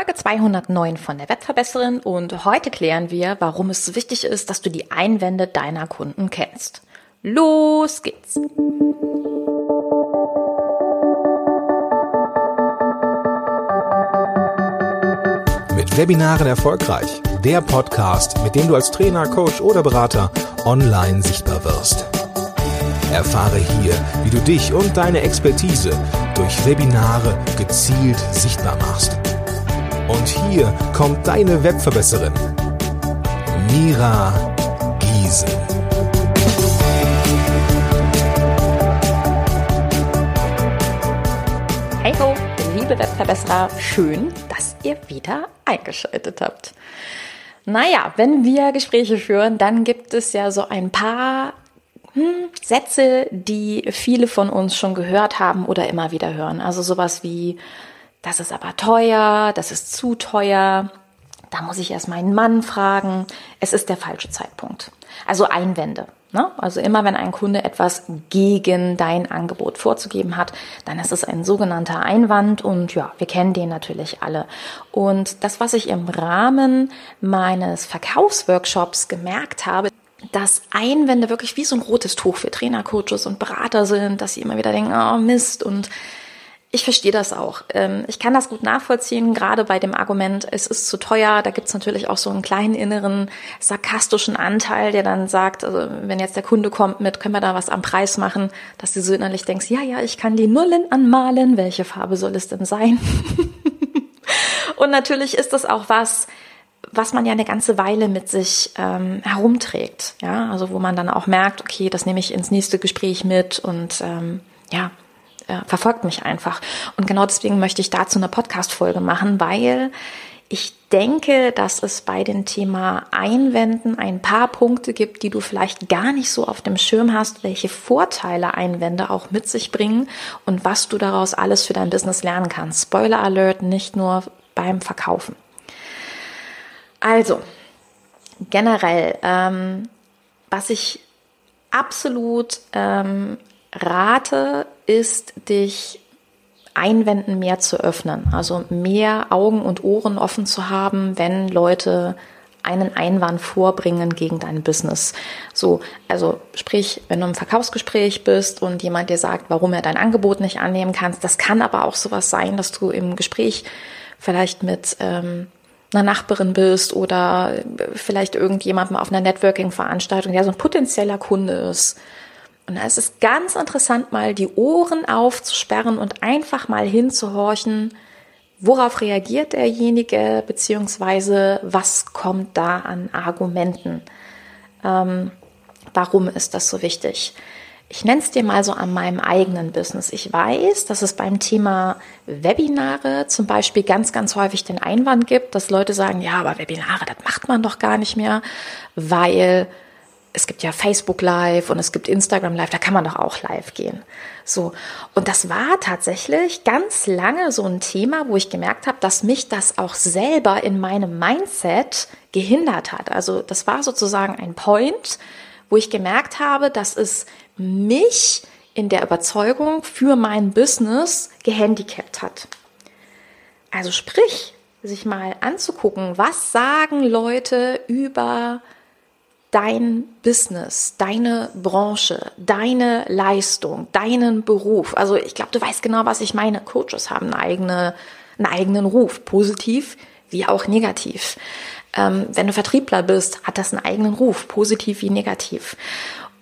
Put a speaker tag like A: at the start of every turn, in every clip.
A: Folge 209 von der Webverbesserin und heute klären wir, warum es wichtig ist, dass du die Einwände deiner Kunden kennst. Los geht's!
B: Mit Webinaren erfolgreich. Der Podcast, mit dem du als Trainer, Coach oder Berater online sichtbar wirst. Erfahre hier, wie du dich und deine Expertise durch Webinare gezielt sichtbar machst. Und hier kommt deine Webverbesserin, Mira Giesen.
A: Hey ho, liebe Webverbesserer, schön, dass ihr wieder eingeschaltet habt. Naja, wenn wir Gespräche führen, dann gibt es ja so ein paar hm, Sätze, die viele von uns schon gehört haben oder immer wieder hören. Also sowas wie, das ist aber teuer, das ist zu teuer, da muss ich erst meinen Mann fragen, es ist der falsche Zeitpunkt. Also Einwände. Ne? Also immer wenn ein Kunde etwas gegen dein Angebot vorzugeben hat, dann ist es ein sogenannter Einwand und ja, wir kennen den natürlich alle. Und das, was ich im Rahmen meines Verkaufsworkshops gemerkt habe, dass Einwände wirklich wie so ein rotes Tuch für Trainer, Coaches und Berater sind, dass sie immer wieder denken, oh Mist und ich verstehe das auch. Ähm, ich kann das gut nachvollziehen, gerade bei dem Argument, es ist zu teuer. Da gibt's natürlich auch so einen kleinen inneren sarkastischen Anteil, der dann sagt, also wenn jetzt der Kunde kommt mit, können wir da was am Preis machen, dass du so innerlich denkst, ja, ja, ich kann die Nullen anmalen, welche Farbe soll es denn sein? Und natürlich ist das auch was, was man ja eine ganze Weile mit sich ähm, herumträgt. Ja, also wo man dann auch merkt, okay, das nehme ich ins nächste Gespräch mit und ähm, ja, äh, verfolgt mich einfach. Und genau deswegen möchte ich dazu eine Podcast-Folge machen, weil ich denke, dass es bei dem Thema Einwänden ein paar Punkte gibt, die du vielleicht gar nicht so auf dem Schirm hast, welche Vorteile Einwände auch mit sich bringen und was du daraus alles für dein Business lernen kannst. Spoiler Alert, nicht nur beim Verkaufen. Also, generell, ähm, was ich absolut ähm, rate, ist, dich Einwänden mehr zu öffnen. Also mehr Augen und Ohren offen zu haben, wenn Leute einen Einwand vorbringen gegen dein Business. So, also sprich, wenn du im Verkaufsgespräch bist und jemand dir sagt, warum er dein Angebot nicht annehmen kannst, das kann aber auch sowas sein, dass du im Gespräch vielleicht mit ähm, einer Nachbarin bist oder vielleicht irgendjemandem auf einer Networking-Veranstaltung, der so ein potenzieller Kunde ist. Und da ist es ganz interessant, mal die Ohren aufzusperren und einfach mal hinzuhorchen, worauf reagiert derjenige, beziehungsweise was kommt da an Argumenten. Ähm, warum ist das so wichtig? Ich nenne es dir mal so an meinem eigenen Business. Ich weiß, dass es beim Thema Webinare zum Beispiel ganz, ganz häufig den Einwand gibt, dass Leute sagen, ja, aber Webinare, das macht man doch gar nicht mehr, weil es gibt ja Facebook Live und es gibt Instagram Live, da kann man doch auch live gehen. So. Und das war tatsächlich ganz lange so ein Thema, wo ich gemerkt habe, dass mich das auch selber in meinem Mindset gehindert hat. Also das war sozusagen ein Point, wo ich gemerkt habe, dass es mich in der Überzeugung für mein Business gehandicapt hat. Also sprich, sich mal anzugucken, was sagen Leute über dein Business, deine Branche, deine Leistung, deinen Beruf. Also ich glaube, du weißt genau, was ich meine. Coaches haben eine eigene, einen eigenen Ruf, positiv wie auch negativ. Ähm, wenn du Vertriebler bist, hat das einen eigenen Ruf, positiv wie negativ.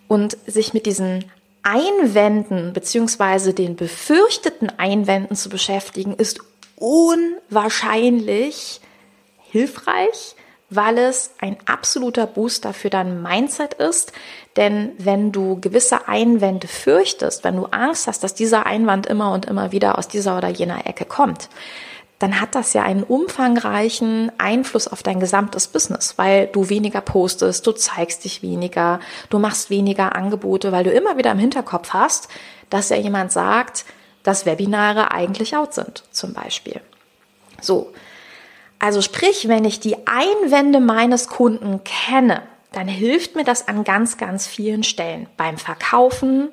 A: Und sich mit diesen Einwänden beziehungsweise den befürchteten Einwänden zu beschäftigen, ist unwahrscheinlich hilfreich, weil es ein absoluter Booster für dein Mindset ist. Denn wenn du gewisse Einwände fürchtest, wenn du Angst hast, dass dieser Einwand immer und immer wieder aus dieser oder jener Ecke kommt, dann hat das ja einen umfangreichen Einfluss auf dein gesamtes Business, weil du weniger postest, du zeigst dich weniger, du machst weniger Angebote, weil du immer wieder im Hinterkopf hast, dass ja jemand sagt, dass Webinare eigentlich out sind, zum Beispiel. So. Also sprich, wenn ich die Einwände meines Kunden kenne, dann hilft mir das an ganz, ganz vielen Stellen. Beim Verkaufen,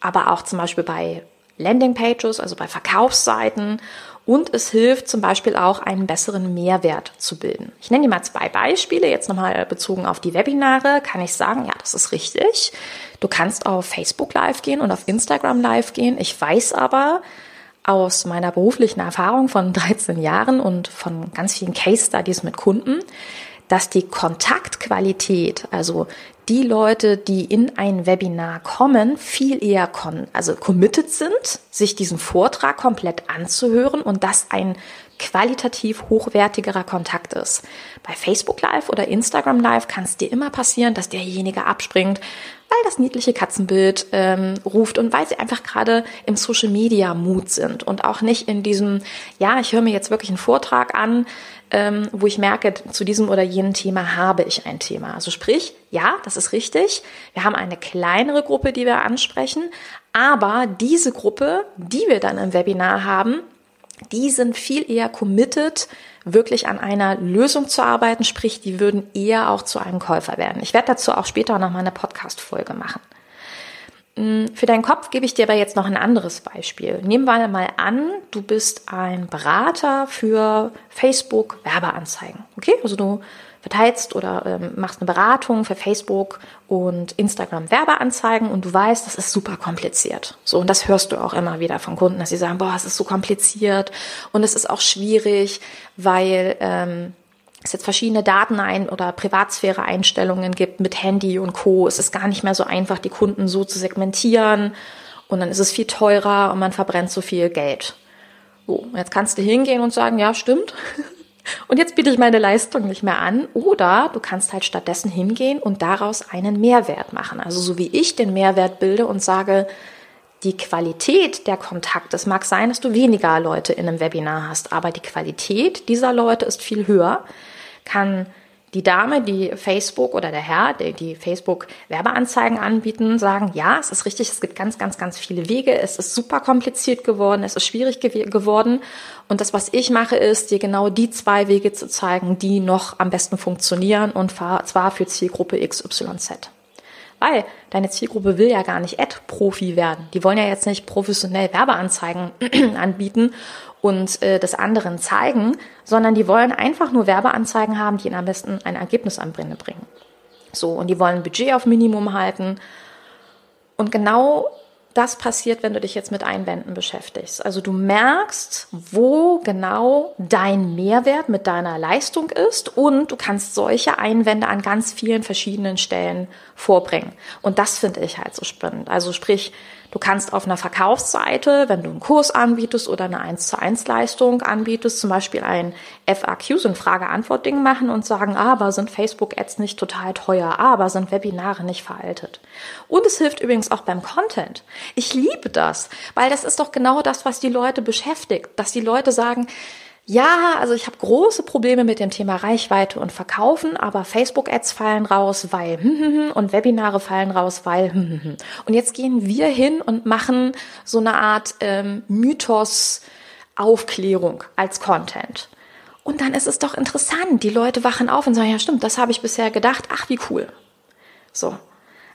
A: aber auch zum Beispiel bei Landingpages, also bei Verkaufsseiten und es hilft zum Beispiel auch, einen besseren Mehrwert zu bilden. Ich nenne dir mal zwei Beispiele. Jetzt nochmal bezogen auf die Webinare kann ich sagen, ja, das ist richtig. Du kannst auf Facebook Live gehen und auf Instagram Live gehen. Ich weiß aber, aus meiner beruflichen Erfahrung von 13 Jahren und von ganz vielen Case Studies mit Kunden, dass die Kontaktqualität, also die Leute, die in ein Webinar kommen, viel eher also committed sind, sich diesen Vortrag komplett anzuhören und das ein qualitativ hochwertigerer Kontakt ist. Bei Facebook Live oder Instagram Live kann es dir immer passieren, dass derjenige abspringt, weil das niedliche Katzenbild ähm, ruft und weil sie einfach gerade im Social Media Mut sind und auch nicht in diesem, ja, ich höre mir jetzt wirklich einen Vortrag an, ähm, wo ich merke, zu diesem oder jenem Thema habe ich ein Thema. Also sprich, ja, das ist richtig. Wir haben eine kleinere Gruppe, die wir ansprechen, aber diese Gruppe, die wir dann im Webinar haben, die sind viel eher committed, wirklich an einer Lösung zu arbeiten, sprich, die würden eher auch zu einem Käufer werden. Ich werde dazu auch später noch mal eine Podcast-Folge machen. Mm, für deinen Kopf gebe ich dir aber jetzt noch ein anderes Beispiel. Nehmen wir mal an, du bist ein Berater für Facebook Werbeanzeigen. Okay, also du verteilst oder ähm, machst eine Beratung für Facebook und Instagram Werbeanzeigen und du weißt, das ist super kompliziert. So, und das hörst du auch immer wieder von Kunden, dass sie sagen, boah, es ist so kompliziert und es ist auch schwierig, weil ähm, es jetzt verschiedene Daten ein oder Privatsphäre-Einstellungen gibt mit Handy und Co. Es ist gar nicht mehr so einfach, die Kunden so zu segmentieren und dann ist es viel teurer und man verbrennt so viel Geld. So, jetzt kannst du hingehen und sagen, ja, stimmt. Und jetzt biete ich meine Leistung nicht mehr an. Oder du kannst halt stattdessen hingehen und daraus einen Mehrwert machen. Also so wie ich den Mehrwert bilde und sage, die Qualität der Kontakte, es mag sein, dass du weniger Leute in einem Webinar hast, aber die Qualität dieser Leute ist viel höher, kann die Dame, die Facebook oder der Herr, die, die Facebook Werbeanzeigen anbieten, sagen, ja, es ist richtig, es gibt ganz, ganz, ganz viele Wege, es ist super kompliziert geworden, es ist schwierig gew geworden. Und das, was ich mache, ist, dir genau die zwei Wege zu zeigen, die noch am besten funktionieren und zwar für Zielgruppe XYZ. Weil deine Zielgruppe will ja gar nicht Ad-Profi werden. Die wollen ja jetzt nicht professionell Werbeanzeigen anbieten und äh, des anderen zeigen, sondern die wollen einfach nur Werbeanzeigen haben, die ihnen am besten ein Ergebnis am Ende bringen. So, und die wollen Budget auf Minimum halten. Und genau das passiert, wenn du dich jetzt mit Einwänden beschäftigst. Also du merkst, wo genau dein Mehrwert mit deiner Leistung ist und du kannst solche Einwände an ganz vielen verschiedenen Stellen vorbringen. Und das finde ich halt so spannend. Also sprich, Du kannst auf einer Verkaufsseite, wenn du einen Kurs anbietest oder eine 1 zu 1 Leistung anbietest, zum Beispiel ein FAQ, so ein Frage-Antwort-Ding machen und sagen, aber sind Facebook-Ads nicht total teuer, aber sind Webinare nicht veraltet. Und es hilft übrigens auch beim Content. Ich liebe das, weil das ist doch genau das, was die Leute beschäftigt, dass die Leute sagen, ja, also ich habe große Probleme mit dem Thema Reichweite und Verkaufen, aber Facebook-Ads fallen raus, weil hm, hm, hm, und Webinare fallen raus, weil. Und jetzt gehen wir hin und machen so eine Art ähm, Mythos-Aufklärung als Content. Und dann ist es doch interessant. Die Leute wachen auf und sagen, ja stimmt, das habe ich bisher gedacht. Ach, wie cool. So.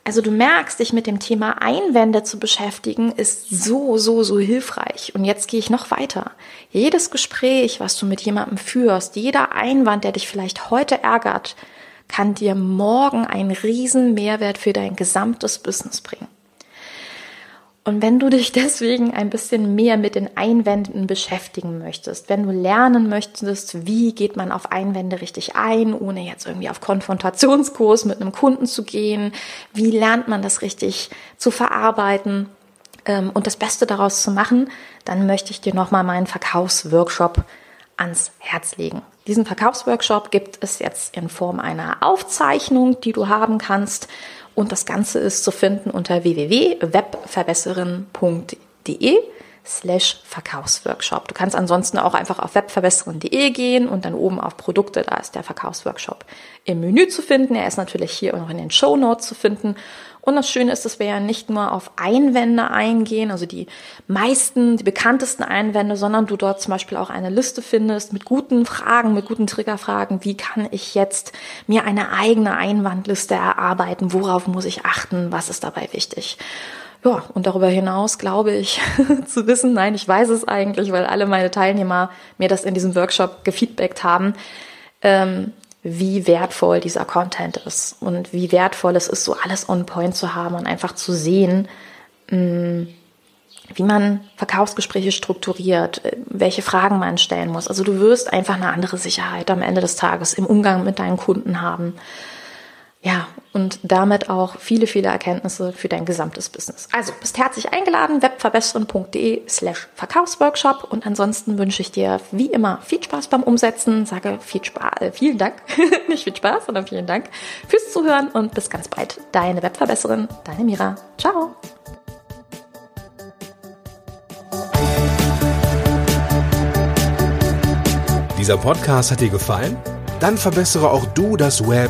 A: Also du merkst, dich mit dem Thema Einwände zu beschäftigen, ist so, so, so hilfreich. Und jetzt gehe ich noch weiter. Jedes Gespräch, was du mit jemandem führst, jeder Einwand, der dich vielleicht heute ärgert, kann dir morgen einen riesen Mehrwert für dein gesamtes Business bringen. Und wenn du dich deswegen ein bisschen mehr mit den Einwänden beschäftigen möchtest, wenn du lernen möchtest, wie geht man auf Einwände richtig ein, ohne jetzt irgendwie auf Konfrontationskurs mit einem Kunden zu gehen, wie lernt man das richtig zu verarbeiten ähm, und das Beste daraus zu machen, dann möchte ich dir nochmal meinen Verkaufsworkshop ans Herz legen. Diesen Verkaufsworkshop gibt es jetzt in Form einer Aufzeichnung, die du haben kannst und das Ganze ist zu finden unter www.webverbesserin.de slash Verkaufsworkshop. Du kannst ansonsten auch einfach auf webverbesserin.de gehen und dann oben auf Produkte, da ist der Verkaufsworkshop im Menü zu finden. Er ist natürlich hier auch noch in den Show Notes zu finden und das Schöne ist, dass wir ja nicht nur auf Einwände eingehen, also die meisten, die bekanntesten Einwände, sondern du dort zum Beispiel auch eine Liste findest mit guten Fragen, mit guten Triggerfragen. Wie kann ich jetzt mir eine eigene Einwandliste erarbeiten? Worauf muss ich achten? Was ist dabei wichtig? Ja, und darüber hinaus glaube ich zu wissen, nein, ich weiß es eigentlich, weil alle meine Teilnehmer mir das in diesem Workshop gefeedbackt haben, ähm, wie wertvoll dieser Content ist und wie wertvoll es ist, so alles on point zu haben und einfach zu sehen, mm, wie man Verkaufsgespräche strukturiert, äh, welche Fragen man stellen muss. Also du wirst einfach eine andere Sicherheit am Ende des Tages im Umgang mit deinen Kunden haben. Ja, und damit auch viele, viele Erkenntnisse für dein gesamtes Business. Also bist herzlich eingeladen, webverbessern.de slash Verkaufsworkshop. Und ansonsten wünsche ich dir wie immer viel Spaß beim Umsetzen. Sage viel Spaß, äh, vielen Dank, nicht viel Spaß, sondern vielen Dank fürs Zuhören und bis ganz bald. Deine Webverbesserin, deine Mira. Ciao.
B: Dieser Podcast hat dir gefallen? Dann verbessere auch du das Web